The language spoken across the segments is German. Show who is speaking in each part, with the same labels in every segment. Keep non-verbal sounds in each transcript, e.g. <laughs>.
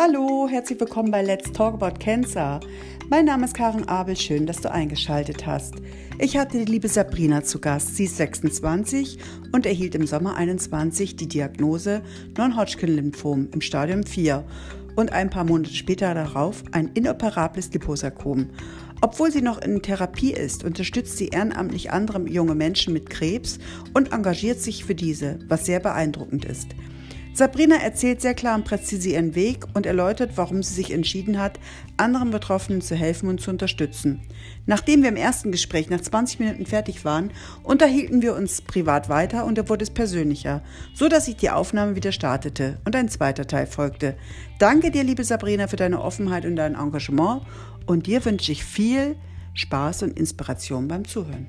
Speaker 1: Hallo, herzlich willkommen bei Let's Talk About Cancer. Mein Name ist Karen Abel, schön, dass du eingeschaltet hast. Ich hatte die liebe Sabrina zu Gast. Sie ist 26 und erhielt im Sommer 21 die Diagnose Non-Hodgkin-Lymphom im Stadium 4 und ein paar Monate später darauf ein inoperables Liposarkom. Obwohl sie noch in Therapie ist, unterstützt sie ehrenamtlich andere junge Menschen mit Krebs und engagiert sich für diese, was sehr beeindruckend ist. Sabrina erzählt sehr klar und präzise ihren Weg und erläutert, warum sie sich entschieden hat, anderen Betroffenen zu helfen und zu unterstützen. Nachdem wir im ersten Gespräch nach 20 Minuten fertig waren, unterhielten wir uns privat weiter und da wurde es persönlicher, so dass ich die Aufnahme wieder startete und ein zweiter Teil folgte. Danke dir, liebe Sabrina, für deine Offenheit und dein Engagement und dir wünsche ich viel Spaß und Inspiration beim Zuhören.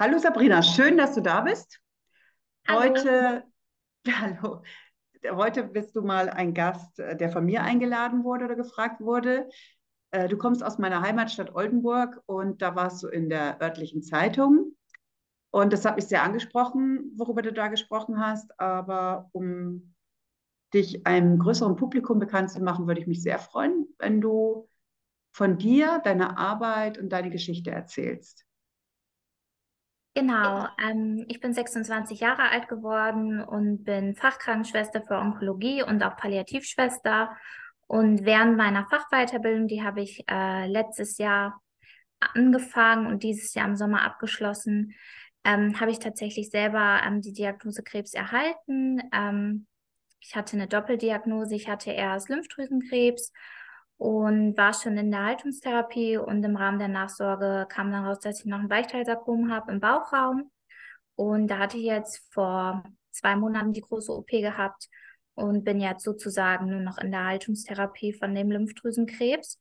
Speaker 1: Hallo Sabrina, schön, dass du da bist.
Speaker 2: Hallo.
Speaker 1: Heute, <laughs> hallo, heute bist du mal ein Gast, äh, der von mir eingeladen wurde oder gefragt wurde. Äh, Du kommst aus meiner Heimatstadt Oldenburg und da warst du in der örtlichen Zeitung. Und das hat mich sehr angesprochen, worüber du da gesprochen hast. Aber um dich einem größeren Publikum bekannt zu machen, würde ich mich sehr freuen, wenn du von dir, deiner Arbeit und deine Geschichte erzählst.
Speaker 2: Genau, ähm, ich bin 26 Jahre alt geworden und bin Fachkrankenschwester für Onkologie und auch Palliativschwester. Und während meiner Fachweiterbildung, die habe ich äh, letztes Jahr angefangen und dieses Jahr im Sommer abgeschlossen, ähm, habe ich tatsächlich selber ähm, die Diagnose Krebs erhalten. Ähm, ich hatte eine Doppeldiagnose. Ich hatte erst Lymphdrüsenkrebs und war schon in der Haltungstherapie und im Rahmen der Nachsorge kam dann raus, dass ich noch ein Weichteilsarkom habe im Bauchraum. Und da hatte ich jetzt vor zwei Monaten die große OP gehabt und bin jetzt sozusagen nur noch in der Haltungstherapie von dem Lymphdrüsenkrebs.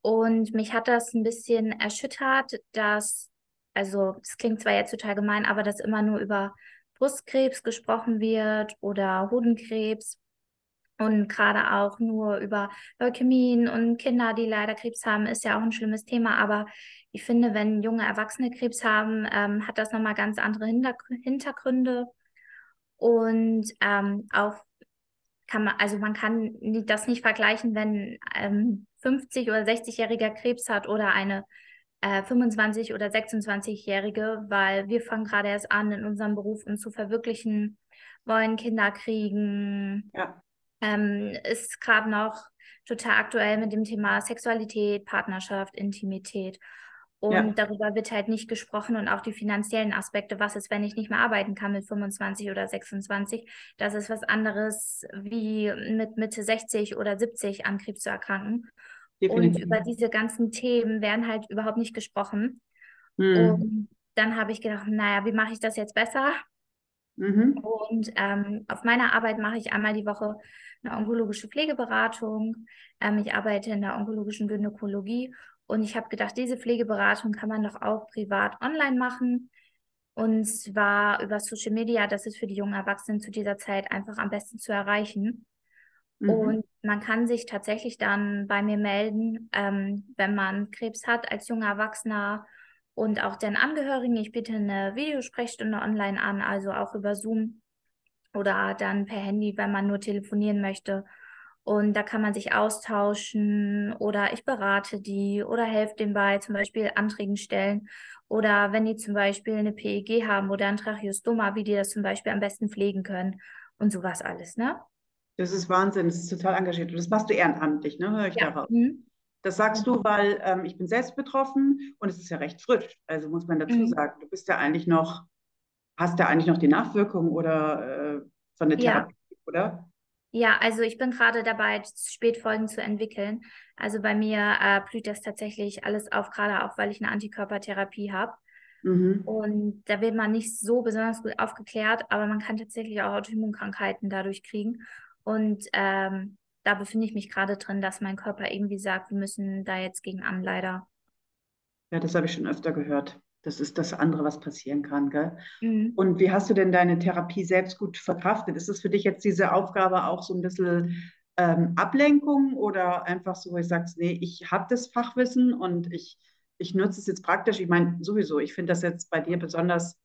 Speaker 2: Und mich hat das ein bisschen erschüttert, dass, also es klingt zwar jetzt total gemein, aber dass immer nur über Brustkrebs gesprochen wird oder Hodenkrebs und gerade auch nur über Leukämien und Kinder, die leider Krebs haben, ist ja auch ein schlimmes Thema. Aber ich finde, wenn junge Erwachsene Krebs haben, ähm, hat das nochmal ganz andere Hintergründe. Und ähm, auch kann man, also man kann das nicht vergleichen, wenn ähm, 50- oder 60-jähriger Krebs hat oder eine äh, 25- oder 26-jährige, weil wir fangen gerade erst an, in unserem Beruf uns zu verwirklichen, wollen Kinder kriegen.
Speaker 1: Ja.
Speaker 2: Ähm, ist gerade noch total aktuell mit dem Thema Sexualität, Partnerschaft, Intimität. Und
Speaker 1: Ja.
Speaker 2: darüber wird halt nicht gesprochen und auch die finanziellen Aspekte. Was ist, wenn ich nicht mehr arbeiten kann mit 25 oder 26? Das ist was anderes, wie mit Mitte 60 oder 70 an Krebs zu erkranken. Und
Speaker 1: Definitiv.
Speaker 2: über diese ganzen Themen werden halt überhaupt nicht gesprochen.
Speaker 1: Hm.
Speaker 2: Und dann habe ich gedacht, naja, wie mache ich das jetzt besser?
Speaker 1: Mhm.
Speaker 2: Und ähm, auf meiner Arbeit mache ich einmal die Woche eine onkologische Pflegeberatung. Ähm, ich arbeite in der onkologischen Gynäkologie und ich habe gedacht, diese Pflegeberatung kann man doch auch privat online machen. Und zwar über Social Media, das ist für die jungen Erwachsenen zu dieser Zeit einfach am besten zu erreichen.
Speaker 1: Mhm.
Speaker 2: Und man kann sich tatsächlich dann bei mir melden, ähm, wenn man Krebs hat als junger Erwachsener und auch den Angehörigen. Ich biete eine Videosprechstunde online an, also auch über Zoom oder dann per Handy, wenn man nur telefonieren möchte. Und da kann man sich austauschen oder ich berate die oder helfe denen bei zum Beispiel Anträgen stellen. Oder wenn die zum Beispiel eine PEG haben oder ein Tracheostoma, wie die das zum Beispiel am besten pflegen können und sowas alles, ne?
Speaker 1: Das ist Wahnsinn, das ist total engagiert. Und das machst du ehrenamtlich, ne? Höre ich
Speaker 2: Ja.
Speaker 1: daraus.
Speaker 2: Mhm.
Speaker 1: Das sagst du, weil ähm, ich bin selbst betroffen und es ist ja recht frisch. Also muss man dazu
Speaker 2: Mhm.
Speaker 1: sagen, du bist ja eigentlich noch, hast ja eigentlich noch die Nachwirkung oder äh, von der
Speaker 2: Ja.
Speaker 1: Therapie, oder?
Speaker 2: Ja, also ich bin gerade dabei, Spätfolgen zu entwickeln. Also bei mir äh, blüht das tatsächlich alles auf, gerade auch, weil ich eine Antikörpertherapie habe.
Speaker 1: Mhm.
Speaker 2: Und da wird man nicht so besonders gut aufgeklärt, aber man kann tatsächlich auch Autoimmunkrankheiten dadurch kriegen. Und ähm, da befinde ich mich gerade drin, dass mein Körper irgendwie sagt, wir müssen da jetzt gegen an, leider.
Speaker 1: Ja, das habe ich schon öfter gehört. Das ist das andere, was passieren kann, gell?
Speaker 2: Mhm.
Speaker 1: Und wie hast du denn deine Therapie selbst gut verkraftet? Ist es für dich jetzt diese Aufgabe auch so ein bisschen ähm, Ablenkung oder einfach so, wo ich sagst, nee, ich habe das Fachwissen und ich, ich nutze es jetzt praktisch? Ich meine, sowieso, ich finde das jetzt bei dir besonders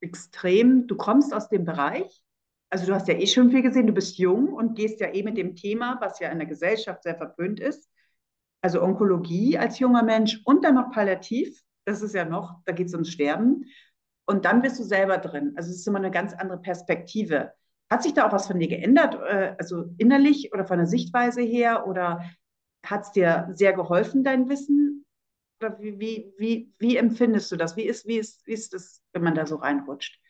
Speaker 1: extrem, du kommst aus dem Bereich, also du hast ja eh schon viel gesehen, du bist jung und gehst ja eh mit dem Thema, was ja in der Gesellschaft sehr verpönt ist, also Onkologie als junger Mensch und dann noch Palliativ, das ist ja noch, da geht es ums Sterben. Und dann bist du selber drin. Also es ist immer eine ganz andere Perspektive. Hat sich da auch was von dir geändert, äh, also innerlich oder von der Sichtweise her? Oder hat es dir sehr geholfen, dein Wissen? Oder wie, wie, wie, wie empfindest du das? Wie ist, wie, ist, wie ist das, wenn man da so reinrutscht?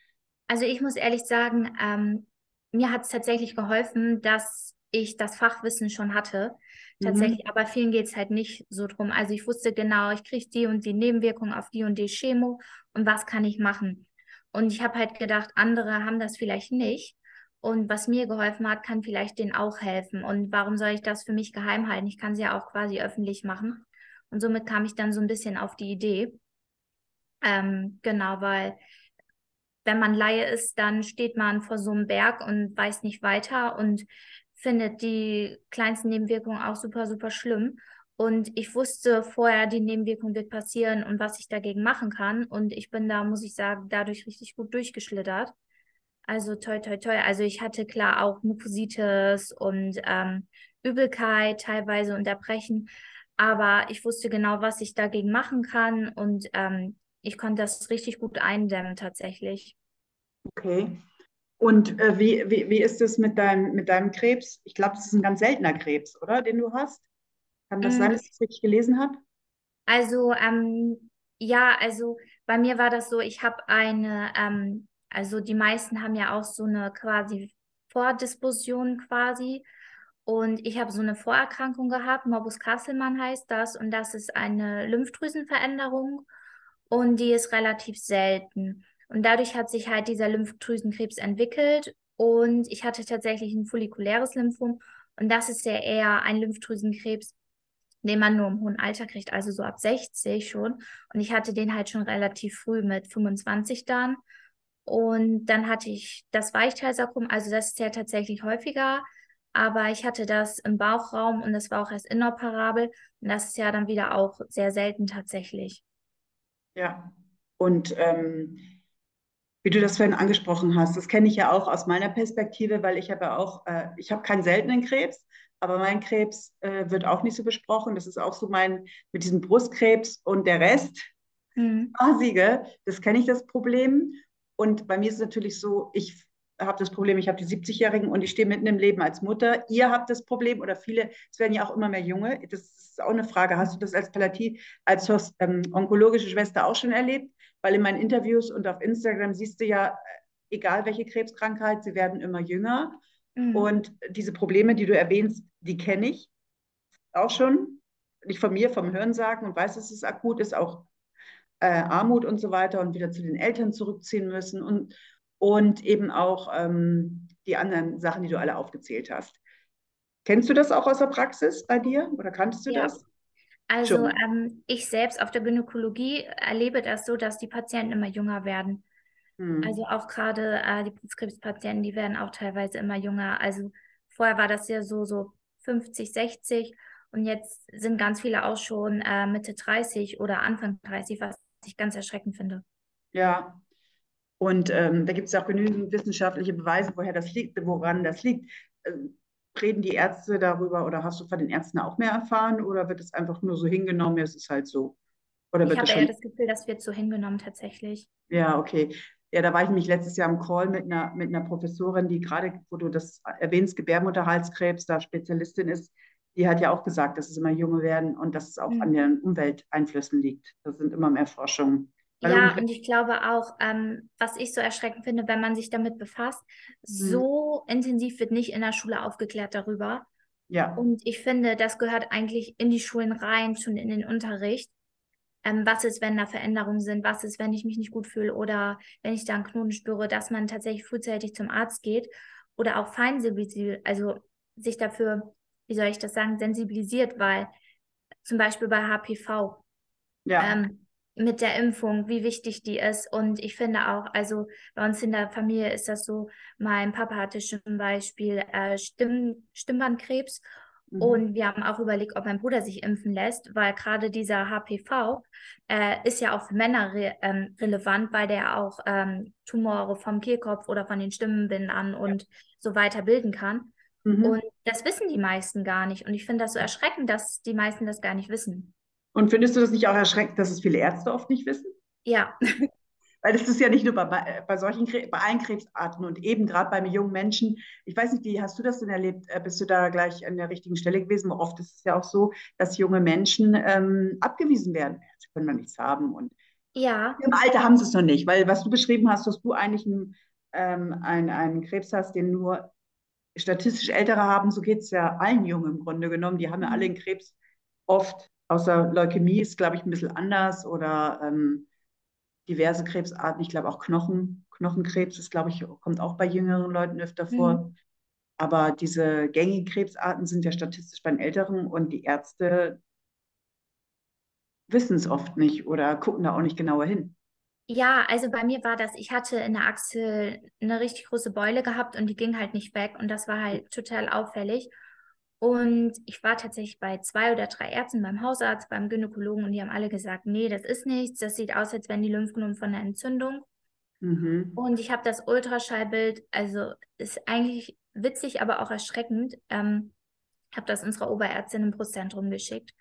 Speaker 2: Also ich muss ehrlich sagen, ähm, mir hat es tatsächlich geholfen, dass ich das Fachwissen schon hatte. Mhm. Tatsächlich, mhm. aber vielen geht es halt nicht so drum. Also ich wusste genau, ich kriege die und die Nebenwirkungen auf die und die Chemo und was kann ich machen. Und ich habe halt gedacht, andere haben das vielleicht nicht. Und was mir geholfen hat, kann vielleicht denen auch helfen. Und warum soll ich das für mich geheim halten? Ich kann sie ja auch quasi öffentlich machen. Und somit kam ich dann so ein bisschen auf die Idee. Ähm, genau, weil wenn man Laie ist, dann steht man vor so einem Berg und weiß nicht weiter und findet die kleinsten Nebenwirkungen auch super, super schlimm. Und ich wusste vorher, die Nebenwirkung wird passieren und was ich dagegen machen kann. Und ich bin da, muss ich sagen, dadurch richtig gut durchgeschlittert. Also toi, toi, toi. Also ich hatte klar auch Mucositis und ähm, Übelkeit, teilweise Unterbrechen. Aber ich wusste genau, was ich dagegen machen kann. Und ähm, ich konnte das richtig gut eindämmen tatsächlich.
Speaker 1: Okay. Und äh, wie, wie, wie ist es mit deinem, mit deinem Krebs? Ich glaube, das ist ein ganz seltener Krebs, oder? Den du hast? Kann das mm. sein, dass ich es richtig gelesen habe?
Speaker 2: Also, ähm, ja, also bei mir war das so, ich habe eine, ähm, also die meisten haben ja auch so eine quasi Vordisposition quasi. Und ich habe so eine Vorerkrankung gehabt, Morbus Kasselmann heißt das, und das ist eine Lymphdrüsenveränderung und die ist relativ selten. Und dadurch hat sich halt dieser Lymphdrüsenkrebs entwickelt und ich hatte tatsächlich ein follikuläres Lymphom und das ist ja eher ein Lymphdrüsenkrebs, den man nur im hohen Alter kriegt, also so ab 60 schon. Und ich hatte den halt schon relativ früh mit 25 dann. Und dann hatte ich das Weichteilsarkom, also das ist ja tatsächlich häufiger, aber ich hatte das im Bauchraum und das war auch erst inoperabel. Und das ist ja dann wieder auch sehr selten tatsächlich.
Speaker 1: Ja, und ähm, wie du das vorhin angesprochen hast, das kenne ich ja auch aus meiner Perspektive, weil ich habe ja auch, äh, ich habe keinen seltenen Krebs, aber mein Krebs äh, wird auch nicht so besprochen. Das ist auch so mein, mit diesem Brustkrebs und der Rest, mhm. Phasige, das kenne ich das Problem. Und bei mir ist es natürlich so, ich habe das Problem, ich habe die 70-Jährigen und ich stehe mitten im Leben als Mutter. Ihr habt das Problem oder viele, es werden ja auch immer mehr Junge. Das ist auch eine Frage. Hast du das als Palliativ, als ähm, onkologische Schwester auch schon erlebt? Weil in meinen Interviews und auf Instagram siehst du ja, äh, egal welche Krebskrankheit, sie werden immer jünger. Mhm. Und diese Probleme, die du erwähnst, die kenne ich auch schon. Nicht von mir, vom Hörensagen und weiß, dass es akut ist, auch äh, Armut und so weiter und wieder zu den Eltern zurückziehen müssen und, und eben auch ähm, die anderen Sachen, die du alle aufgezählt hast. Kennst du das auch aus der Praxis bei dir oder kanntest du ja. das?
Speaker 2: Also ähm, ich selbst auf der Gynäkologie erlebe das so, dass die Patienten immer jünger werden. Hm. Also auch gerade äh, die Brustkrebspatienten, die werden auch teilweise immer jünger. Also vorher war das ja so, so 50, 60 und jetzt sind ganz viele auch schon äh, Mitte 30 oder Anfang 30, was ich ganz erschreckend finde.
Speaker 1: Ja, und ähm, da gibt es auch genügend wissenschaftliche Beweise, woher das liegt, woran das liegt. Ähm, reden die Ärzte darüber oder hast du von den Ärzten auch mehr erfahren oder wird es einfach nur so hingenommen, es ist halt so?
Speaker 2: Oder ich habe eher das Gefühl, das wird so hingenommen tatsächlich.
Speaker 1: Ja, okay. Ja, da war ich nämlich letztes Jahr im Call mit einer, mit einer Professorin, die gerade, wo du das erwähnst, Gebärmutterhalskrebs, da Spezialistin ist, die hat ja auch gesagt, dass es immer junge werden und dass es auch mhm. an den Umwelteinflüssen liegt. Das sind immer mehr Forschungen.
Speaker 2: Ja, und ich glaube auch, ähm, was ich so erschreckend finde, wenn man sich damit befasst, mhm. so intensiv wird nicht in der Schule aufgeklärt darüber. Ja. Und ich finde, das gehört eigentlich in die Schulen rein, schon in den Unterricht. Ähm, was ist, wenn da Veränderungen sind? Was ist, wenn ich mich nicht gut fühle oder wenn ich da einen Knoten spüre, dass man tatsächlich frühzeitig zum Arzt geht oder auch feinsensibilisiert, also sich dafür, wie soll ich das sagen, sensibilisiert, weil zum Beispiel bei HPV. Ja. Ähm, mit der Impfung, wie wichtig die ist. Und ich finde auch, also bei uns in der Familie ist das so, mein Papa hatte zum Beispiel äh, Stimm Stimmbandkrebs Mhm. Und wir haben auch überlegt, ob mein Bruder sich impfen lässt, weil gerade dieser HPV äh, ist ja auch für Männer re ähm, relevant, weil der auch ähm, Tumore vom Kehlkopf oder von den Stimmenbindern und so weiter bilden kann. Mhm. Und das wissen die meisten gar nicht. Und ich finde das so erschreckend, dass die meisten das gar nicht wissen.
Speaker 1: Und findest du das nicht auch erschreckend, dass es viele Ärzte oft nicht wissen?
Speaker 2: Ja. <laughs>
Speaker 1: Weil das ist ja nicht nur bei, bei solchen, bei allen Krebsarten und eben gerade bei jungen Menschen. Ich weiß nicht, wie hast du das denn erlebt? Äh, bist du da gleich an der richtigen Stelle gewesen? Oft ist es ja auch so, dass junge Menschen ähm, abgewiesen werden. Sie können noch nichts haben und
Speaker 2: ja.
Speaker 1: im Alter haben sie es noch nicht, weil was du beschrieben hast, dass du eigentlich einen, ähm, einen, einen Krebs hast, den nur statistisch Ältere haben, so geht es ja allen Jungen im Grunde genommen. Die haben ja alle einen Krebs oft, außer Leukämie ist, glaube ich, ein bisschen anders oder ähm, diverse Krebsarten. Ich glaube auch Knochen, Knochenkrebs ist, glaube ich, kommt auch bei jüngeren Leuten öfter vor. Mhm. Aber diese gängigen Krebsarten sind ja statistisch bei den Älteren und die Ärzte wissen es oft nicht oder gucken da auch nicht genauer hin.
Speaker 2: Ja, also bei mir war das, ich hatte in der Achsel eine richtig große Beule gehabt und die ging halt nicht weg und das war halt total auffällig. Und ich war tatsächlich bei zwei oder drei Ärzten, beim Hausarzt, beim Gynäkologen und die haben alle gesagt, nee, das ist nichts, das sieht aus, als wären die Lymphknoten von einer Entzündung. Mhm. Und ich habe das Ultraschallbild, also ist eigentlich witzig, aber auch erschreckend. Ähm, habe das unserer Oberärztin im Brustzentrum geschickt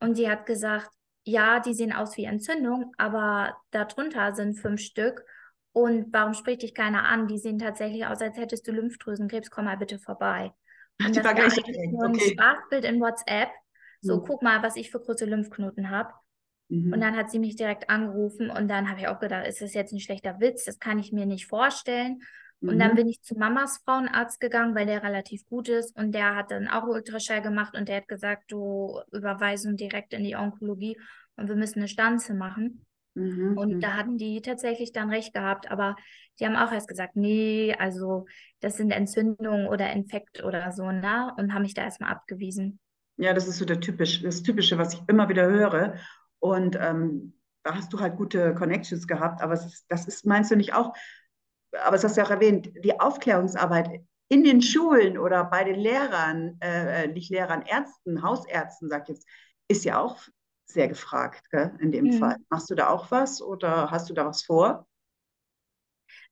Speaker 2: und die hat gesagt, ja, die sehen aus wie Entzündung, aber darunter sind fünf Stück. Und warum spricht dich keiner an? Die sehen tatsächlich aus, als hättest du Lymphdrüsenkrebs, komm mal bitte vorbei. Und das war gleich ein okay. Sprachbild in WhatsApp. So, mhm. guck mal, was ich für große Lymphknoten habe. Mhm. Und dann hat sie mich direkt angerufen und dann habe ich auch gedacht, ist das jetzt ein schlechter Witz? Das kann ich mir nicht vorstellen. Mhm. Und dann mhm. bin ich zu Mamas Frauenarzt gegangen, weil der relativ gut ist und der hat dann auch Ultraschall gemacht und der hat gesagt, du überweisen direkt in die Onkologie und wir müssen eine Stanze machen. Mhm. Und mhm. da hatten die tatsächlich dann recht gehabt, aber die haben auch erst gesagt, nee, also das sind Entzündungen oder Infekt oder so, ne? Und haben mich da erstmal abgewiesen.
Speaker 1: Ja, das ist so der typisch, das Typische, was ich immer wieder höre. Und ähm, da hast du halt gute Connections gehabt, aber ist, das ist, meinst du nicht auch, aber das hast du ja auch erwähnt, die Aufklärungsarbeit in den Schulen oder bei den Lehrern, äh, nicht Lehrern, Ärzten, Hausärzten, sag ich jetzt, ist ja auch sehr gefragt, gell, in dem mhm. Fall. Machst du da auch was oder hast du da was vor?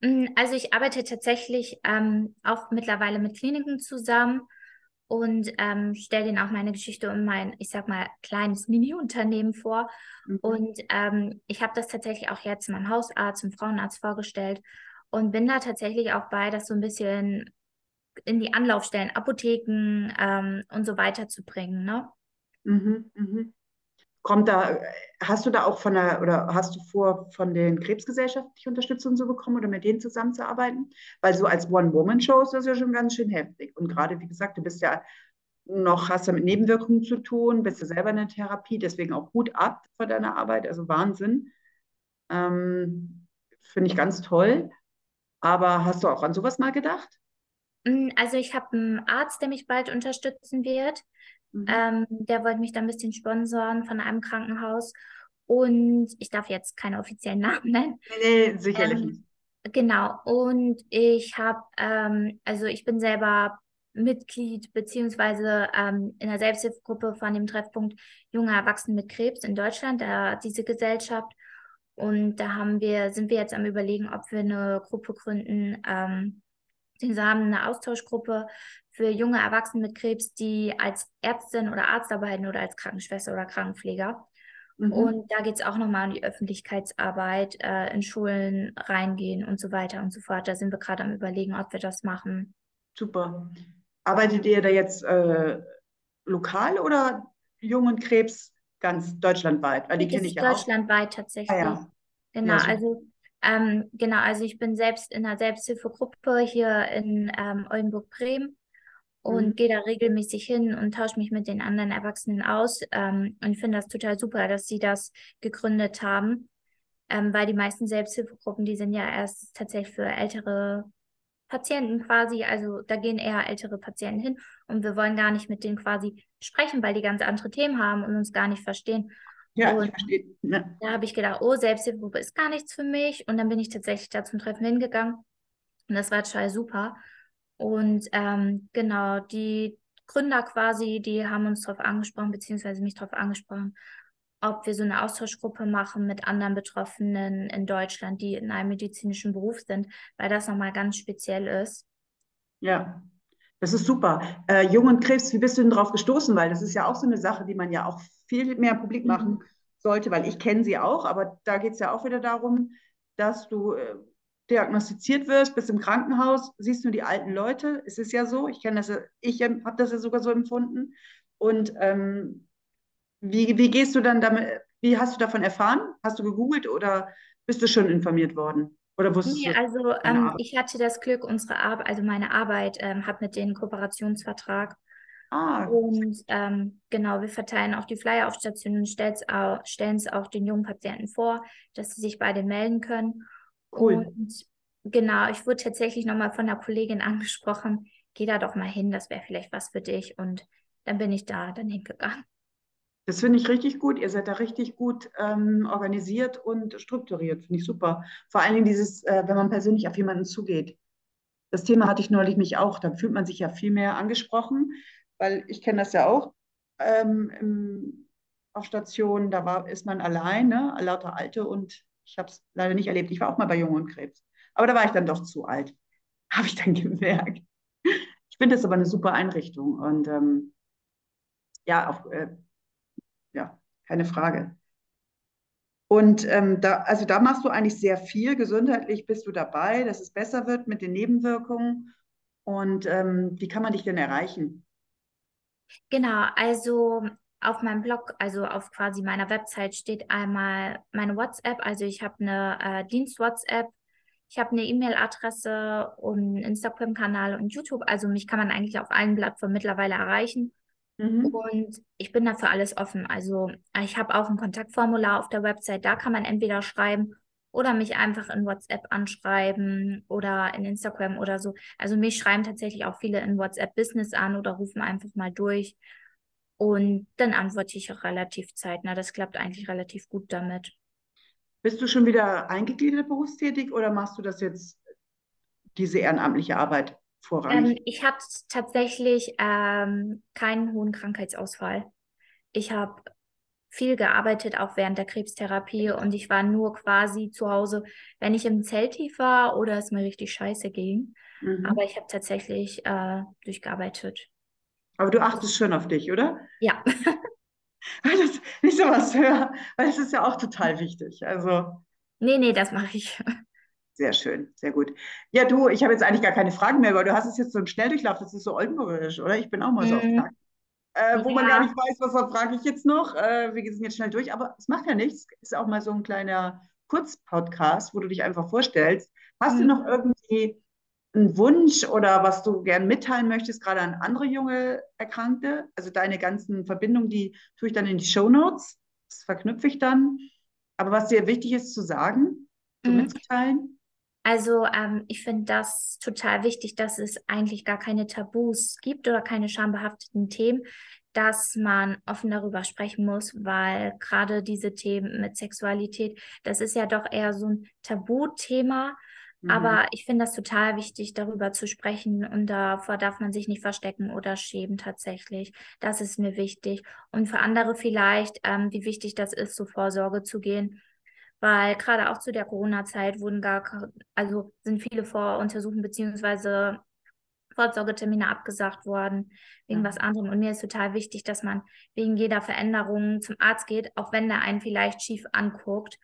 Speaker 2: Mm, also ich arbeite tatsächlich ähm, auch mittlerweile mit Kliniken zusammen und ähm, stelle denen auch meine Geschichte und mein, ich sag mal, kleines Mini-Unternehmen vor. Mhm. Und ähm, ich habe das tatsächlich auch jetzt meinem Hausarzt, und Frauenarzt vorgestellt und bin da tatsächlich auch bei, das so ein bisschen in die Anlaufstellen, Apotheken ähm, und so weiter zu bringen. Ne?
Speaker 1: Mhm, mhm. Kommt da, hast du da auch von der, oder hast du vor, von den Krebsgesellschaften die Unterstützung so bekommen oder mit denen zusammenzuarbeiten? Weil so als One-Woman-Show ist das ja schon ganz schön heftig. Und gerade, wie gesagt, du bist ja noch, hast ja mit Nebenwirkungen zu tun, bist ja selber in der Therapie, deswegen auch gut ab von deiner Arbeit, also Wahnsinn. Ähm, Finde ich ganz toll. Aber hast du auch an sowas mal gedacht?
Speaker 2: Mm, also ich habe einen Arzt, der mich bald unterstützen wird. Mhm. Ähm, der wollte mich da ein bisschen sponsoren von einem Krankenhaus. Und ich darf jetzt keine offiziellen <laughs> Namen nennen.
Speaker 1: Nee, nee sicherlich ähm,
Speaker 2: Genau. Und ich habe, ähm, also ich bin selber Mitglied beziehungsweise ähm, in der Selbsthilfegruppe von dem Treffpunkt Junge Erwachsene mit Krebs in Deutschland, da diese Gesellschaft. Und da haben wir, sind wir jetzt am überlegen, ob wir eine Gruppe gründen. Ähm, wir haben eine Austauschgruppe für junge Erwachsene mit Krebs, die als Ärztin oder Arzt arbeiten oder als Krankenschwester oder Krankenpfleger. Mhm. Und da geht es auch nochmal um die Öffentlichkeitsarbeit, äh, in Schulen reingehen und so weiter und so fort. Da sind wir gerade am Überlegen, ob wir das machen.
Speaker 1: Super. Arbeitet ihr da jetzt äh, lokal oder jungen Krebs ganz deutschlandweit?
Speaker 2: Weil die kenne ich ja deutschlandweit auch. tatsächlich. Ah, ja. Genau, ja, also ähm, genau, also ich bin selbst in einer Selbsthilfegruppe hier in ähm, Oldenburg-Bremen und mhm. gehe da regelmäßig hin und tausche mich mit den anderen Erwachsenen aus. Ähm, und finde das total super, dass sie das gegründet haben, ähm, weil die meisten Selbsthilfegruppen, die sind ja erst tatsächlich für ältere Patienten quasi, also da gehen eher ältere Patienten hin und wir wollen gar nicht mit denen quasi sprechen, weil die ganz andere Themen haben und uns gar nicht verstehen. Ja, und ich verstehe. Ja. Da habe ich gedacht, oh, Selbsthilfegruppe ist gar nichts für mich. Und dann bin ich tatsächlich da zum Treffen hingegangen. Und das war total super. Und ähm, genau, die Gründer quasi, die haben uns darauf angesprochen, beziehungsweise mich darauf angesprochen, ob wir so eine Austauschgruppe machen mit anderen Betroffenen in Deutschland, die in einem medizinischen Beruf sind, weil das nochmal ganz speziell ist.
Speaker 1: Ja, das ist super. Äh, Jung und Krebs, wie bist du denn drauf gestoßen? Weil das ist ja auch so eine Sache, die man ja auch viel mehr publik mhm. machen sollte, weil ich kenne sie auch, aber da geht es ja auch wieder darum, dass du äh, diagnostiziert wirst, bist im Krankenhaus, siehst du die alten Leute. Es ist ja so, ich kenne das, ich habe das ja sogar so empfunden. Und ähm, wie, wie gehst du dann damit, wie hast du davon erfahren? Hast du gegoogelt oder bist du schon informiert worden? Oder
Speaker 2: wusstest nee, du? Also ähm, ich hatte das Glück, unsere Arbeit, also meine Arbeit ähm, hat mit denen Kooperationsvertrag. Ah. Und ähm, genau, wir verteilen auch die Flyer auf Stationen und stellen es auch den jungen Patienten vor, dass sie sich bei denen melden können. Cool. Und genau, ich wurde tatsächlich nochmal von einer Kollegin <laughs> angesprochen, geh da doch mal hin, das wäre vielleicht was für dich. Und dann bin ich da dann hingegangen.
Speaker 1: Das finde ich richtig gut. Ihr seid da richtig gut ähm, organisiert und strukturiert. Finde ich super. Vor allen Dingen dieses, äh, wenn man persönlich auf jemanden zugeht. Das Thema hatte ich neulich mich auch. Da fühlt man sich ja viel mehr angesprochen, weil ich kenne das ja auch ähm, im, auf Stationen. Da war, ist man allein, ne? lauter Alte und ich habe es leider nicht erlebt. Ich war auch mal bei Jung und Krebs. Aber da war ich dann doch zu alt. <laughs> Habe ich dann gemerkt. Ich finde das aber eine super Einrichtung. Und ähm, ja, auch, äh, ja, keine Frage. Und ähm, da, also da machst du eigentlich sehr viel. Gesundheitlich bist du dabei, dass es besser wird mit den Nebenwirkungen. Und ähm, wie kann man dich denn erreichen?
Speaker 2: Genau, also auf meinem Blog, also auf quasi meiner Website steht einmal meine WhatsApp. Also ich habe eine äh, Dienst-WhatsApp, ich habe eine E-Mail-Adresse und einen Instagram-Kanal und YouTube. Also mich kann man eigentlich auf allen Plattformen mittlerweile erreichen. Mhm. Und ich bin dafür alles offen. Also ich habe auch ein Kontaktformular auf der Website. Da kann man entweder schreiben oder mich einfach in WhatsApp anschreiben oder in Instagram oder so. Also mich schreiben tatsächlich auch viele in WhatsApp Business an oder rufen einfach mal durch. Und dann antworte ich auch relativ zeitnah. Das klappt eigentlich relativ gut damit.
Speaker 1: Bist du schon wieder eingegliedert berufstätig oder machst du das jetzt, diese ehrenamtliche Arbeit vorrangig?
Speaker 2: Ähm, ich hatte tatsächlich ähm, keinen hohen Krankheitsausfall. Ich habe viel gearbeitet, auch während der Krebstherapie und ich war nur quasi zu Hause, wenn ich im Zelttief war oder es mir richtig scheiße ging. Mhm. Aber ich habe tatsächlich äh, durchgearbeitet.
Speaker 1: Aber du achtest schon auf dich, oder?
Speaker 2: Ja. <laughs>
Speaker 1: Weil das nicht so was höre, weil es ist ja auch total wichtig. Also.
Speaker 2: Nee, nee, das mache ich.
Speaker 1: Sehr schön, sehr gut. Ja, du, ich habe jetzt eigentlich gar keine Fragen mehr, weil du hast es jetzt so im Schnelldurchlauf, das ist so oldenburgisch, oder? Ich bin auch mal so auf mhm. Tag. Äh, wo ja. man gar nicht weiß, was frage ich jetzt noch. Äh, wir sind jetzt schnell durch, aber es macht ja nichts. Ist auch mal so ein kleiner Kurzpodcast, wo du dich einfach vorstellst. Hast mhm. du noch irgendwie einen Wunsch oder was du gern mitteilen möchtest, gerade an andere junge Erkrankte? Also deine ganzen Verbindungen, die tue ich dann in die Show Notes. Das verknüpfe ich dann. Aber was dir wichtig ist zu sagen, zu mhm. mitzuteilen?
Speaker 2: Also ähm, ich finde das total wichtig, dass es eigentlich gar keine Tabus gibt oder keine schambehafteten Themen, dass man offen darüber sprechen muss, weil gerade diese Themen mit Sexualität, das ist ja doch eher so ein Tabuthema Mhm. Aber ich finde das total wichtig, darüber zu sprechen und davor darf man sich nicht verstecken oder schämen tatsächlich. Das ist mir wichtig. Und für andere vielleicht, ähm, wie wichtig das ist, zur Vorsorge zu gehen. Weil gerade auch zu der Corona-Zeit wurden gar, also sind viele Voruntersuchungen beziehungsweise Vorsorgetermine abgesagt worden, wegen ja. was anderem. Und mir ist total wichtig, dass man wegen jeder Veränderung zum Arzt geht, auch wenn der einen vielleicht schief anguckt,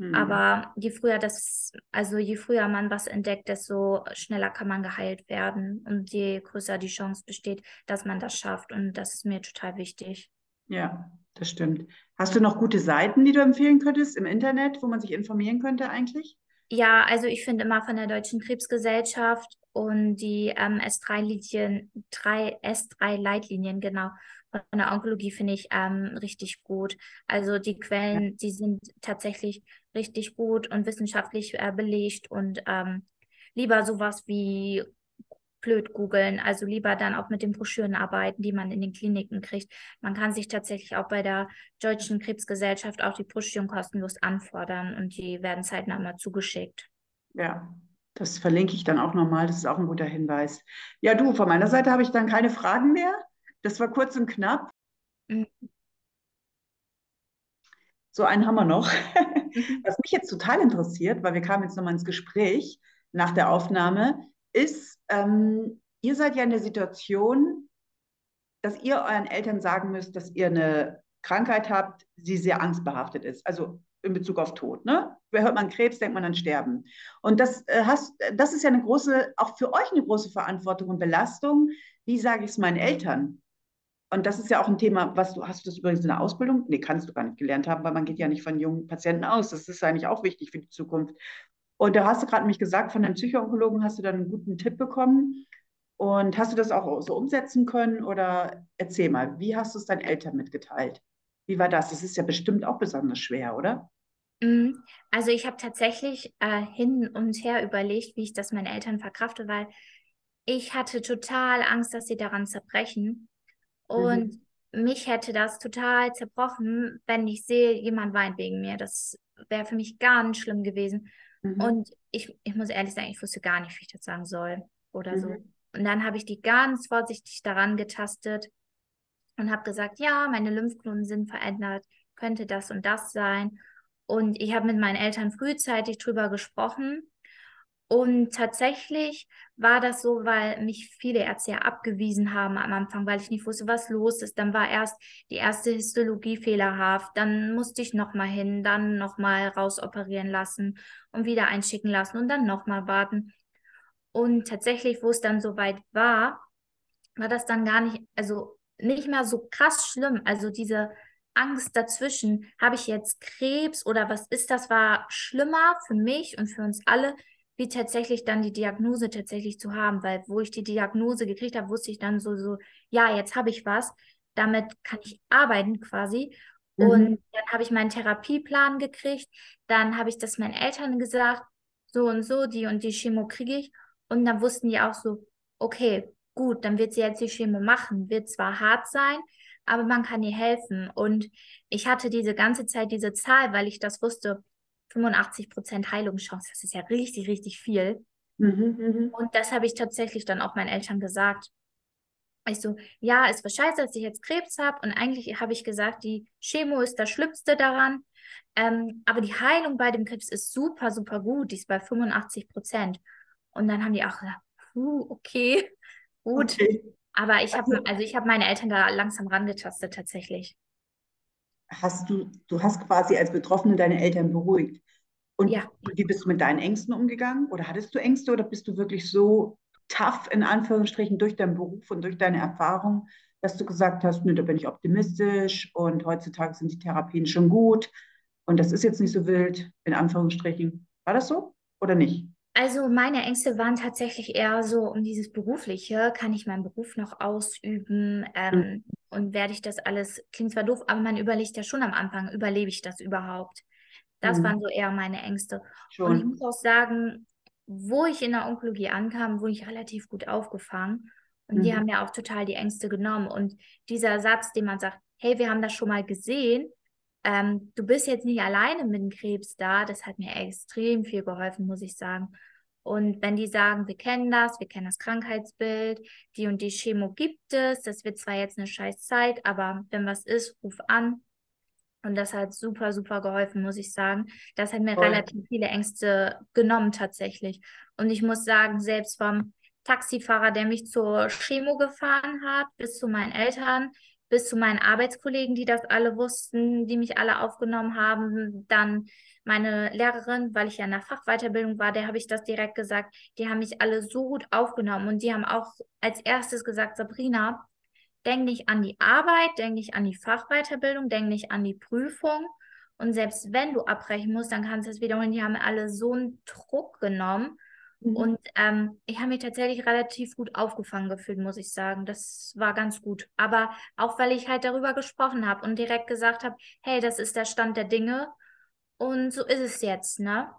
Speaker 2: Mhm. Aber je früher das, also je früher man was entdeckt, desto schneller kann man geheilt werden und je größer die Chance besteht, dass man das schafft. Und das ist mir total wichtig.
Speaker 1: Ja, das stimmt. Hast du noch gute Seiten, die du empfehlen könntest im Internet, wo man sich informieren könnte eigentlich?
Speaker 2: Ja, also ich finde immer von der Deutschen Krebsgesellschaft und die ähm, S3-Leitlinien, drei S3-Leitlinien, genau, von der Onkologie finde ich ähm, richtig gut. Also die Quellen, die sind tatsächlich richtig gut und wissenschaftlich äh, belegt und ähm, lieber sowas wie blöd googeln, also lieber dann auch mit den Broschüren arbeiten, die man in den Kliniken kriegt. Man kann sich tatsächlich auch bei der Deutschen Krebsgesellschaft auch die Broschüren kostenlos anfordern und die werden zeitnah mal zugeschickt.
Speaker 1: Ja, das verlinke ich dann auch nochmal, das ist auch ein guter Hinweis. Ja, du, von meiner Seite habe ich dann keine Fragen mehr. Das war kurz und knapp. Mhm. So einen haben wir noch. <laughs> Mhm. Was mich jetzt total interessiert, weil wir kamen jetzt nochmal ins Gespräch nach der Aufnahme, ist, ähm, ihr seid ja in der Situation, dass ihr euren Eltern sagen müsst, dass ihr eine Krankheit habt, die sehr angstbehaftet ist. Also in Bezug auf Tod. Ne? Hört man Krebs, denkt man an Sterben. Und das, äh, hast, das ist ja eine große, auch für euch eine große Verantwortung und Belastung. Wie sage ich es meinen Eltern? Und das ist ja auch ein Thema, was du, hast du das übrigens in der Ausbildung? Nee, kannst du gar nicht gelernt haben, weil man geht ja nicht von jungen Patienten aus. Das ist eigentlich auch wichtig für die Zukunft. Und da hast du gerade nämlich gesagt, von einem Psychoonkologen hast du dann einen guten Tipp bekommen. Und hast du das auch so umsetzen können? Oder erzähl mal, wie hast du es deinen Eltern mitgeteilt? Wie war das? Das ist ja bestimmt auch besonders schwer, oder?
Speaker 2: Mm, also ich habe tatsächlich äh, hin und her überlegt, wie ich das meinen Eltern verkrafte, weil ich hatte total Angst, dass sie daran zerbrechen. Und mhm. mich hätte das total zerbrochen, wenn ich sehe, jemand weint wegen mir. Das wäre für mich ganz schlimm gewesen. Mhm. Und ich, ich muss ehrlich sagen, ich wusste gar nicht, wie ich das sagen soll oder mhm. so. Und dann habe ich die ganz vorsichtig daran getastet und habe gesagt, ja, meine Lymphknoten sind verändert, könnte das und das sein. Und ich habe mit meinen Eltern frühzeitig drüber gesprochen und tatsächlich war das so, weil mich viele Ärzte ja abgewiesen haben am Anfang, weil ich nicht wusste, was los ist. Dann war erst die erste Histologie fehlerhaft, dann musste ich nochmal hin, dann nochmal rausoperieren lassen und wieder einschicken lassen und dann nochmal warten. Und tatsächlich, wo es dann soweit war, war das dann gar nicht, also nicht mehr so krass schlimm. Also diese Angst dazwischen, habe ich jetzt Krebs oder was ist das, war schlimmer für mich und für uns alle, wie tatsächlich dann die Diagnose tatsächlich zu haben, weil wo ich die Diagnose gekriegt habe, wusste ich dann so, so, ja, jetzt habe ich was, damit kann ich arbeiten quasi. Mhm. Und dann habe ich meinen Therapieplan gekriegt, dann habe ich das meinen Eltern gesagt, so und so, die und die Chemo kriege ich. Und dann wussten die auch so, okay, gut, dann wird sie jetzt die Chemo machen, wird zwar hart sein, aber man kann ihr helfen. Und ich hatte diese ganze Zeit diese Zahl, weil ich das wusste, 85 Prozent Heilungschance, das ist ja richtig, richtig viel. Mhm, mhm, und das habe ich tatsächlich dann auch meinen Eltern gesagt. Ich so, ja, es war scheiße, dass ich jetzt Krebs habe. Und eigentlich habe ich gesagt, die Chemo ist das Schlimmste daran. Ähm, aber die Heilung bei dem Krebs ist super, super gut. Die ist bei 85 Prozent. Und dann haben die auch gesagt, puh, okay, gut. Okay. Aber ich habe, also, also ich habe meine Eltern da langsam rangetastet tatsächlich
Speaker 1: hast du, du hast quasi als Betroffene deine Eltern beruhigt. Und ja. wie bist du mit deinen Ängsten umgegangen? Oder hattest du Ängste oder bist du wirklich so tough in Anführungsstrichen durch deinen Beruf und durch deine Erfahrung, dass du gesagt hast, nö, da bin ich optimistisch und heutzutage sind die Therapien schon gut und das ist jetzt nicht so wild, in Anführungsstrichen. War das so oder nicht?
Speaker 2: Also meine Ängste waren tatsächlich eher so um dieses Berufliche. Kann ich meinen Beruf noch ausüben? Ähm, mhm. Und werde ich das alles, klingt zwar doof, aber man überlegt ja schon am Anfang, überlebe ich das überhaupt? Das mhm. waren so eher meine Ängste. Schon. Und ich muss auch sagen, wo ich in der Onkologie ankam, wurde ich relativ gut aufgefangen. Und mhm. die haben ja auch total die Ängste genommen. Und dieser Satz, den man sagt, hey, wir haben das schon mal gesehen, ähm, du bist jetzt nicht alleine mit dem Krebs da, das hat mir extrem viel geholfen, muss ich sagen. Und wenn die sagen, wir kennen das, wir kennen das Krankheitsbild, die und die Chemo gibt es, das wird zwar jetzt eine scheiß Zeit, aber wenn was ist, ruf an. Und das hat super, super geholfen, muss ich sagen. Das hat mir Voll. relativ viele Ängste genommen tatsächlich. Und ich muss sagen, selbst vom Taxifahrer, der mich zur Chemo gefahren hat, bis zu meinen Eltern, bis zu meinen Arbeitskollegen, die das alle wussten, die mich alle aufgenommen haben. Dann meine Lehrerin, weil ich ja in der Fachweiterbildung war, der habe ich das direkt gesagt. Die haben mich alle so gut aufgenommen und die haben auch als erstes gesagt, Sabrina, denk nicht an die Arbeit, denk nicht an die Fachweiterbildung, denk nicht an die Prüfung. Und selbst wenn du abbrechen musst, dann kannst du es wiederholen. Die haben alle so einen Druck genommen. Mhm. Und ähm, ich habe mich tatsächlich relativ gut aufgefangen gefühlt, muss ich sagen. Das war ganz gut. Aber auch weil ich halt darüber gesprochen habe und direkt gesagt habe, hey, das ist der Stand der Dinge. Und so ist es jetzt, ne?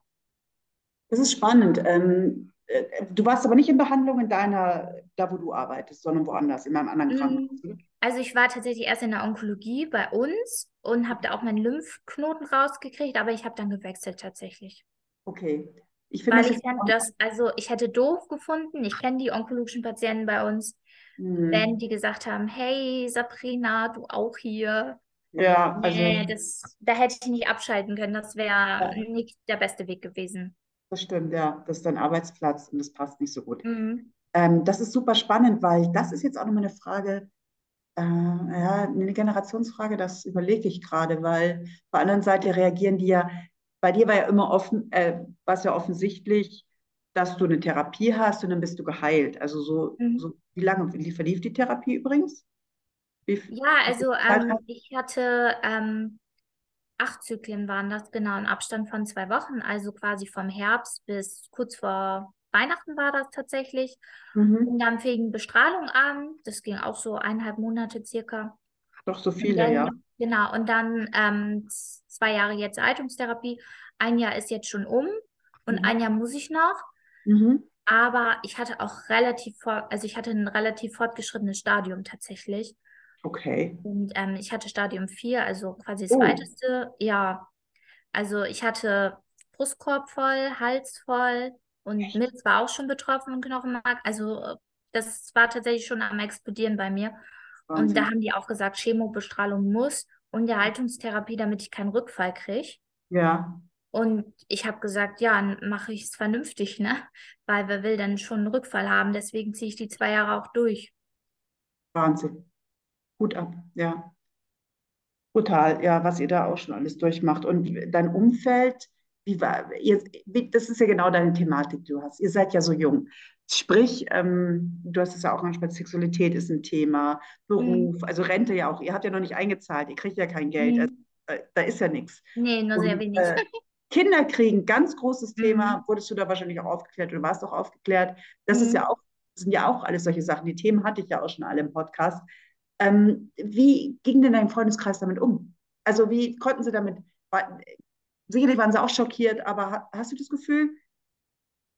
Speaker 1: Das ist spannend. Ähm, äh, du warst aber nicht in Behandlung in deiner, da wo du arbeitest, sondern woanders, in meinem anderen Krankenhaus.
Speaker 2: Mm, also ich war tatsächlich erst in der Onkologie bei uns und habe da auch meinen Lymphknoten rausgekriegt, aber ich habe dann gewechselt tatsächlich.
Speaker 1: Okay. Ich finde
Speaker 2: Weil
Speaker 1: das
Speaker 2: ich das, also ich hätte doof gefunden, ich kenne die onkologischen Patienten bei uns, wenn
Speaker 1: hm,
Speaker 2: die gesagt haben, hey Sabrina, du auch hier.
Speaker 1: ja, also
Speaker 2: Nee, das, da hätte ich nicht abschalten können. Das wäre
Speaker 1: ja,
Speaker 2: nicht der beste Weg gewesen.
Speaker 1: das stimmt, ja, das ist dein Arbeitsplatz und das passt nicht so gut.
Speaker 2: Mhm.
Speaker 1: Ähm, das ist super spannend, weil das ist jetzt auch nochmal eine Frage, äh, ja, eine Generationsfrage, das überlege ich gerade, weil auf der anderen Seite reagieren die ja, bei dir war ja immer offen, äh, war es ja offensichtlich, dass du eine Therapie hast und dann bist du geheilt. Also so,
Speaker 2: Mhm.
Speaker 1: so wie lange wie verlief die Therapie übrigens? Wie,
Speaker 2: Ja, also ähm, ich hatte ähm, acht Zyklen waren das, genau, im Abstand von zwei Wochen, also quasi vom Herbst bis kurz vor Weihnachten war das tatsächlich. Und
Speaker 1: Mhm.
Speaker 2: dann fing Bestrahlung an, das ging auch so eineinhalb Monate circa.
Speaker 1: Doch so
Speaker 2: Und
Speaker 1: viele, ja.
Speaker 2: dann, genau, und dann ähm, zwei Jahre jetzt Haltungstherapie. Ein Jahr ist jetzt schon um und
Speaker 1: Mhm.
Speaker 2: ein Jahr muss ich noch.
Speaker 1: Mhm.
Speaker 2: Aber ich hatte auch relativ also ich hatte ein relativ fortgeschrittenes Stadium tatsächlich.
Speaker 1: Okay.
Speaker 2: Und ähm, ich hatte Stadium 4, also quasi das
Speaker 1: Oh,
Speaker 2: weiteste. Ja, also ich hatte Brustkorb voll, Hals voll und
Speaker 1: echt?
Speaker 2: Milz war auch schon betroffen und Knochenmark. Also das war tatsächlich schon am Explodieren bei mir. Und da
Speaker 1: Wahnsinn.
Speaker 2: haben die auch gesagt, Chemobestrahlung muss und die Haltungstherapie, damit ich keinen Rückfall kriege.
Speaker 1: Ja,
Speaker 2: Und ich habe gesagt, ja, dann mache ich es vernünftig, ne? Weil wer will dann schon einen Rückfall haben? Deswegen ziehe ich die zwei Jahre auch durch.
Speaker 1: Wahnsinn. Hut ab, ja. Brutal, ja, was ihr da auch schon alles durchmacht. Und dein Umfeld, wie war, ihr, das ist ja genau deine Thematik, du hast. Ihr seid ja so jung. Sprich, ähm, du hast es ja auch angesprochen, Sexualität ist ein Thema,
Speaker 2: Mhm.
Speaker 1: Beruf, also Rente ja auch. Ihr habt ja noch nicht eingezahlt, ihr kriegt ja kein Geld, also,
Speaker 2: Mhm.
Speaker 1: äh, da ist ja nichts.
Speaker 2: Nee, nur sehr
Speaker 1: Und
Speaker 2: wenig.
Speaker 1: äh, Kinder kriegen, ganz großes Thema,
Speaker 2: Mhm.
Speaker 1: wurdest du da wahrscheinlich auch aufgeklärt oder warst auch aufgeklärt. Das ist ja
Speaker 2: Mhm.
Speaker 1: auch, das sind ja auch alles solche Sachen. Die Themen hatte ich ja auch schon alle im Podcast. Ähm, wie ging denn dein Freundeskreis damit um? Also wie konnten sie damit, war, sicherlich waren sie auch schockiert, aber ha- hast du das Gefühl,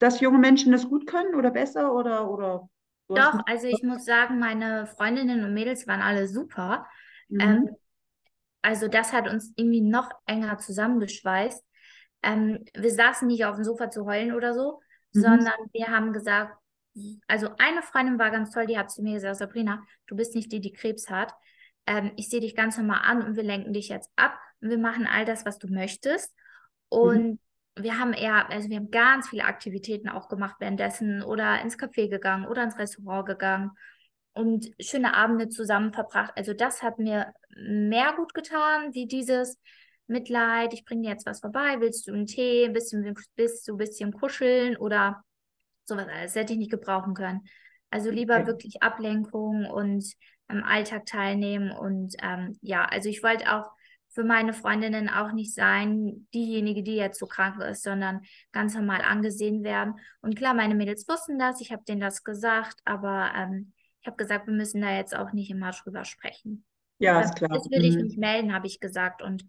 Speaker 1: dass junge Menschen das gut können oder besser oder, oder
Speaker 2: Doch, also ich muss sagen, meine Freundinnen und Mädels waren alle super. Ähm,
Speaker 1: mhm,
Speaker 2: also das hat uns irgendwie noch enger zusammengeschweißt. Ähm, wir saßen nicht auf dem Sofa zu heulen oder so,
Speaker 1: mhm,
Speaker 2: sondern wir haben gesagt, also eine Freundin war ganz toll, die hat zu mir gesagt, Sabrina, du bist nicht die, die Krebs hat. Ähm, ich sehe dich ganz normal an und wir lenken dich jetzt ab und wir machen all das, was du möchtest.
Speaker 1: mhm,
Speaker 2: Und wir haben eher, also wir haben ganz viele Aktivitäten auch gemacht währenddessen oder ins Café gegangen oder ins Restaurant gegangen und schöne Abende zusammen verbracht. Also das hat mir mehr gut getan, wie dieses Mitleid, ich bringe dir jetzt was vorbei, willst du einen Tee, ein bisschen, willst du ein bisschen kuscheln oder sowas alles. hätte ich nicht gebrauchen können. Also lieber
Speaker 1: okay.
Speaker 2: wirklich Ablenkung und am Alltag teilnehmen und ähm, ja, also ich wollte auch für meine Freundinnen auch nicht sein, diejenige, die jetzt so krank ist, sondern ganz normal angesehen werden. Und klar, meine Mädels wussten das, ich habe denen das gesagt, aber ähm, ich habe gesagt, wir müssen da jetzt auch nicht immer drüber sprechen.
Speaker 1: Ja, ist klar.
Speaker 2: ist, will ich
Speaker 1: Mhm.
Speaker 2: mich melden, habe ich gesagt. Und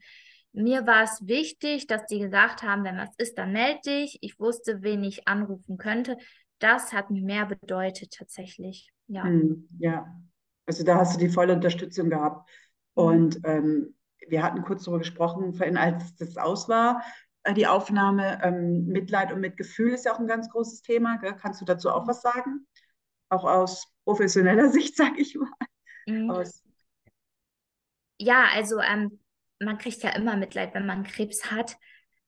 Speaker 2: mir war es wichtig, dass die gesagt haben, wenn was ist, dann melde dich. Ich wusste, wen ich anrufen könnte. Das hat mir mehr bedeutet tatsächlich. Ja.
Speaker 1: Mhm. Ja, also da hast du die volle Unterstützung gehabt.
Speaker 2: Mhm.
Speaker 1: Und ähm, wir hatten kurz darüber gesprochen, als das aus war, äh, die Aufnahme, ähm, Mitleid und Mitgefühl ist ja auch ein ganz großes Thema. Gell? Kannst du dazu auch was sagen? Auch aus professioneller <laughs> Sicht, sage ich mal.
Speaker 2: Mhm. Ja, also ähm, man kriegt ja immer Mitleid, wenn man Krebs hat.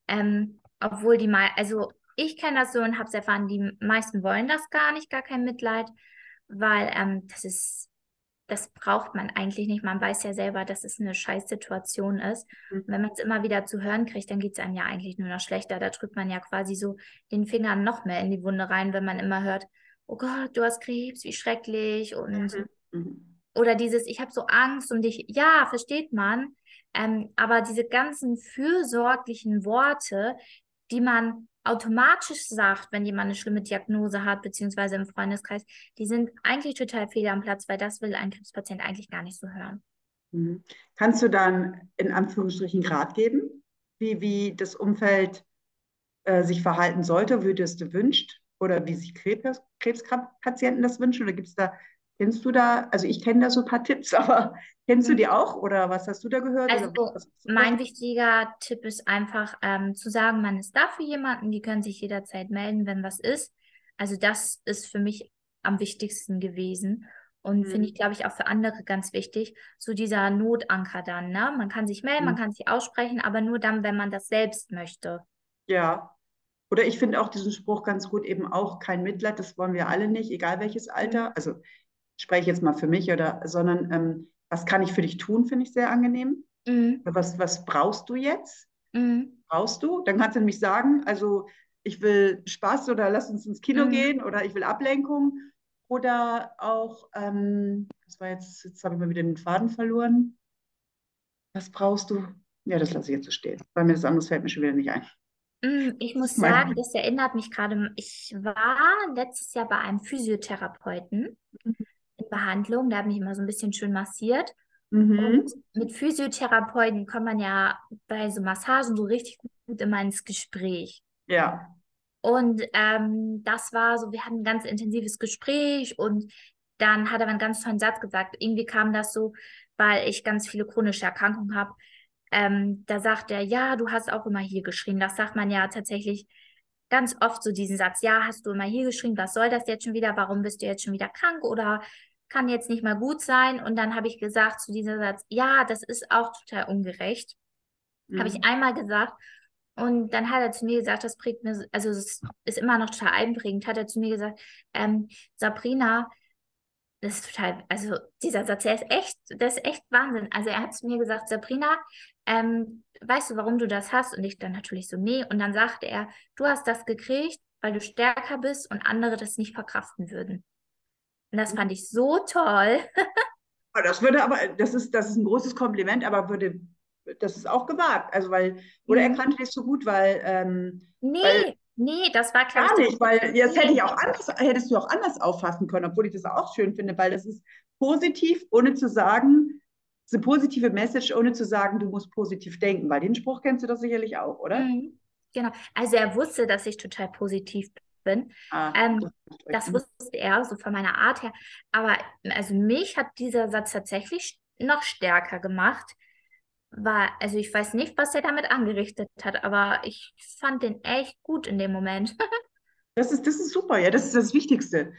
Speaker 2: Ähm, obwohl die mal, also ich kenne das so und habe es erfahren, die meisten wollen das gar nicht, gar kein Mitleid, weil ähm, das ist, das braucht man eigentlich nicht. Man weiß ja selber, dass es eine Scheißsituation ist. Und wenn man es immer wieder zu hören kriegt, dann geht es einem ja eigentlich nur noch schlechter. Da drückt man ja quasi so den Finger noch mehr in die Wunde rein, wenn man immer hört, oh Gott, du hast Krebs, wie schrecklich und
Speaker 1: Mhm. Mhm.
Speaker 2: oder dieses, ich habe so Angst um dich. Ja, versteht man. Ähm, aber diese ganzen fürsorglichen Worte, die man automatisch sagt, wenn jemand eine schlimme Diagnose hat, beziehungsweise im Freundeskreis, die sind eigentlich total fehl am Platz, weil das will ein Krebspatient eigentlich gar nicht so hören.
Speaker 1: Mhm. Kannst du dann in Anführungsstrichen Rat geben, wie, wie das Umfeld äh, sich verhalten sollte, wie du es dir wünscht oder wie sich Krebs, Krebspatienten das wünschen? Oder gibt es da Kennst du da, also ich kenne da so ein paar Tipps, <laughs> aber kennst du die auch oder was hast du da gehört?
Speaker 2: Also mein wichtiger Tipp ist einfach ähm, zu sagen, man ist da für jemanden, die können sich jederzeit melden, wenn was ist. Also das ist für mich am wichtigsten gewesen und mhm. finde ich, glaube ich, auch für andere ganz wichtig. So dieser Notanker dann, ne? Man kann sich melden, mhm. man kann sich aussprechen, aber nur dann, wenn man das selbst möchte.
Speaker 1: Ja. Oder ich finde auch diesen Spruch ganz gut, eben auch kein Mitleid, das wollen wir alle nicht, egal welches Alter. Mhm. Also spreche jetzt mal für mich oder, sondern ähm, was kann ich für dich tun, finde ich sehr angenehm. Mhm. Was, was brauchst du jetzt? Mhm. Brauchst du? Dann kannst du nämlich sagen, also ich will Spaß oder lass uns ins Kino mhm. gehen oder ich will Ablenkung oder auch, ähm, das war jetzt, jetzt habe ich mal wieder den Faden verloren. Was brauchst du? Ja, das lasse ich jetzt so stehen, weil mir das andere fällt mir schon wieder nicht ein.
Speaker 2: Mm, ich muss sagen, das erinnert mich gerade, ich war letztes Jahr bei einem Physiotherapeuten mhm. In Behandlung, der hat mich immer so ein bisschen schön massiert. Mhm. Und mit Physiotherapeuten kommt man ja bei so Massagen so richtig gut immer ins Gespräch.
Speaker 1: Ja.
Speaker 2: Und ähm, das war so, wir hatten ein ganz intensives Gespräch und dann hat er einen ganz tollen Satz gesagt. Irgendwie kam das so, weil ich ganz viele chronische Erkrankungen habe. Ähm, da sagt er, ja, du hast auch immer hier geschrien. Das sagt man ja tatsächlich ganz oft so diesen Satz, ja, hast du immer hier geschrien, was soll das jetzt schon wieder? Warum bist du jetzt schon wieder krank oder kann jetzt nicht mal gut sein? Und dann habe ich gesagt zu diesem Satz, ja, das ist auch total ungerecht. Mhm. Habe ich einmal gesagt und dann hat er zu mir gesagt, das prägt mir, also es ist immer noch total einprägend, hat er zu mir gesagt, ähm, Sabrina, das ist total, also dieser Satz, der ist echt, das ist echt Wahnsinn. Also er hat zu mir gesagt, Sabrina, ähm, weißt du, warum du das hast? Und ich dann natürlich so, nee. Und dann sagte er, du hast das gekriegt, weil du stärker bist und andere das nicht verkraften würden. Und das fand ich so toll. <laughs>
Speaker 1: das würde aber, das ist, das ist ein großes Kompliment, aber würde das ist auch gewagt. Also weil, oder mhm. er kannte dich so gut, weil. Ähm,
Speaker 2: nee,
Speaker 1: weil,
Speaker 2: nee, das war
Speaker 1: klar. Gar nicht, weil das hätte ich auch anders, hättest du auch anders auffassen können, obwohl ich das auch schön finde, weil das ist positiv, ohne zu sagen, ist eine positive Message, ohne zu sagen, du musst positiv denken, weil den Spruch kennst du doch sicherlich auch, oder? Mhm.
Speaker 2: Genau. Also er wusste, dass ich total positiv bin. Ah, ähm, das wusste er, so von meiner Art her. Aber also mich hat dieser Satz tatsächlich noch stärker gemacht, war, also ich weiß nicht, was er damit angerichtet hat, aber ich fand den echt gut in dem Moment. <laughs>
Speaker 1: das, ist, das ist super, ja, das ist das Wichtigste.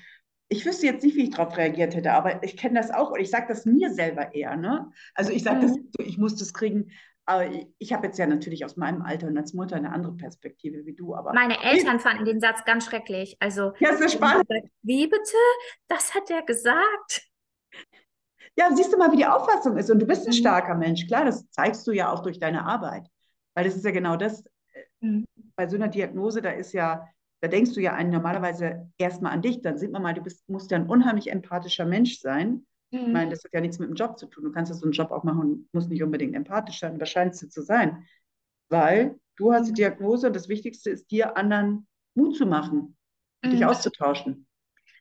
Speaker 1: Ich wüsste jetzt nicht, wie ich darauf reagiert hätte, aber ich kenne das auch und ich sage das mir selber eher. Ne? Also ich sage mhm. das, ich muss das kriegen, aber ich, ich habe jetzt ja natürlich aus meinem Alter und als Mutter eine andere Perspektive wie du. Aber
Speaker 2: Meine Eltern fanden den Satz ganz schrecklich. Also,
Speaker 1: ja, ist spannend.
Speaker 2: Wie bitte? Das hat er gesagt.
Speaker 1: Ja, siehst du mal, wie die Auffassung ist. Und du bist ein mhm. starker Mensch. Klar, das zeigst du ja auch durch deine Arbeit. Weil das ist ja genau das, äh, mhm. bei so einer Diagnose, da ist ja, da denkst du ja einen normalerweise erstmal an dich. Dann sieht man mal, du bist, musst ja ein unheimlich empathischer Mensch sein. Mhm. Ich meine, das hat ja nichts mit dem Job zu tun. Du kannst ja so einen Job auch machen und musst nicht unbedingt empathisch sein, aber scheinst du zu sein. Weil du hast die mhm. Diagnose und das Wichtigste ist dir, anderen Mut zu machen, mhm. dich auszutauschen.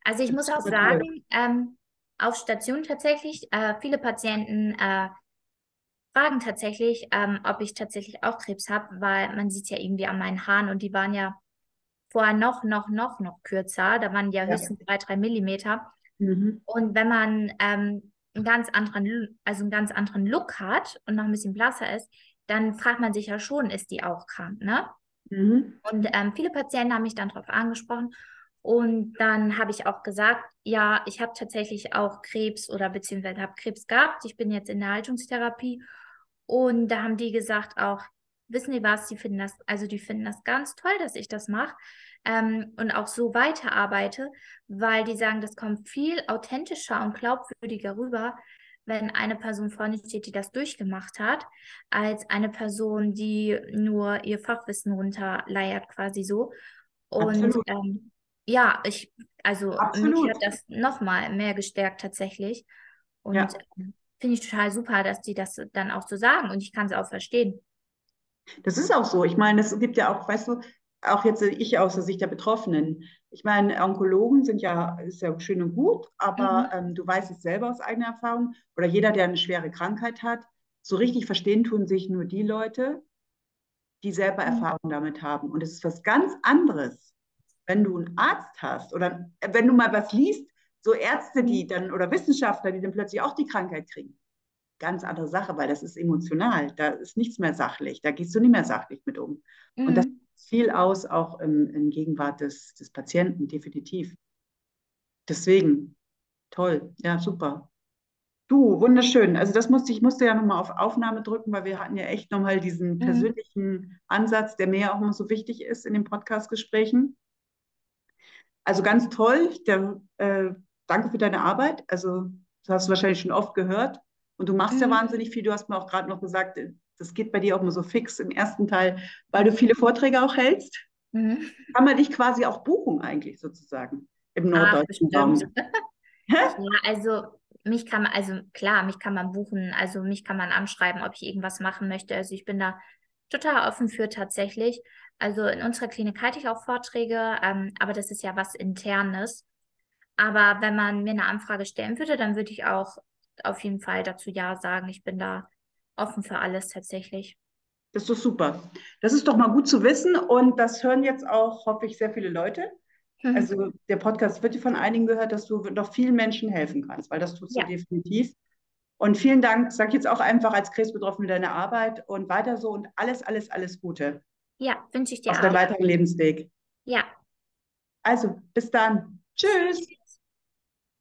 Speaker 2: Also ich muss auch sagen, ähm, auf Station tatsächlich. Äh, viele Patienten äh, fragen tatsächlich, ähm, ob ich tatsächlich auch Krebs habe, weil man sieht ja irgendwie an meinen Haaren und die waren ja vorher noch, noch, noch, noch kürzer. Da waren die ja höchstens drei, drei Millimeter. Mhm. Und wenn man ähm, einen ganz anderen, also einen ganz anderen Look hat und noch ein bisschen blasser ist, dann fragt man sich ja schon, ist die auch krank, ne? Mhm. Und ähm, viele Patienten haben mich dann darauf angesprochen und dann habe ich auch gesagt, ja, ich habe tatsächlich auch Krebs oder beziehungsweise habe Krebs gehabt. Ich bin jetzt in der Haltungstherapie. Und da haben die gesagt auch, wissen die was, die finden das, also die finden das ganz toll, dass ich das mache ähm, und auch so weiterarbeite, weil die sagen, das kommt viel authentischer und glaubwürdiger rüber, wenn eine Person vorne steht, die das durchgemacht hat, als eine Person, die nur ihr Fachwissen runterleiert, quasi so. Und ähm, ja, ich, also Absolut. mich hat das nochmal mehr gestärkt tatsächlich. Und ja. Ähm, finde ich total super, dass die das dann auch so sagen und ich kann es auch verstehen.
Speaker 1: Das ist auch so. Ich meine, es gibt ja auch, weißt du, auch jetzt ich aus der Sicht der Betroffenen. Ich meine, Onkologen sind ja, ist ja schön und gut, aber mhm. ähm, du weißt es selber aus eigener Erfahrung oder jeder, der eine schwere Krankheit hat, so richtig verstehen tun sich nur die Leute, die selber mhm. Erfahrung damit haben. Und es ist was ganz anderes, wenn du einen Arzt hast oder wenn du mal was liest, So Ärzte, die mhm. dann oder Wissenschaftler, die dann plötzlich auch die Krankheit kriegen. Ganz andere Sache, weil das ist emotional. Da ist nichts mehr sachlich. Da gehst du nicht mehr sachlich mit um. Mhm. Und das mhm. viel aus, auch im, in Gegenwart des, des Patienten, definitiv. Deswegen, toll, ja, super. Du, wunderschön. Also das musste ich musste ja nochmal auf Aufnahme drücken, weil wir hatten ja echt nochmal diesen mhm. persönlichen Ansatz, der mir ja auch immer so wichtig ist in den Podcast-Gesprächen. Also ganz toll. Der, äh, danke für deine Arbeit. Also das hast du wahrscheinlich schon oft gehört. Und du machst mhm. ja wahnsinnig viel. Du hast mir auch gerade noch gesagt, das geht bei dir auch immer so fix im ersten Teil, weil du viele Vorträge auch hältst. Mhm. Kann man dich quasi auch buchen eigentlich sozusagen im norddeutschen Ach, Raum? <laughs>
Speaker 2: ja, also mich kann man, also klar, mich kann man buchen, also mich kann man anschreiben, ob ich irgendwas machen möchte. Also ich bin da total offen für tatsächlich. Also in unserer Klinik halte ich auch Vorträge, ähm, aber das ist ja was Internes. Aber wenn man mir eine Anfrage stellen würde, dann würde ich auch auf jeden Fall dazu Ja sagen. Ich bin da offen für alles tatsächlich.
Speaker 1: Das ist doch super. Das ist doch mal gut zu wissen und das hören jetzt auch, hoffe ich, sehr viele Leute. Mhm. Also der Podcast wird von einigen gehört, dass du noch vielen Menschen helfen kannst, weil das tust du ja. definitiv. Und vielen Dank, sag ich jetzt auch einfach als Krebsbetroffene deine Arbeit und weiter so und alles, alles, alles Gute.
Speaker 2: Ja, wünsche ich dir
Speaker 1: Auf deinem weiteren Lebensweg.
Speaker 2: Ja.
Speaker 1: Also, bis dann. Tschüss.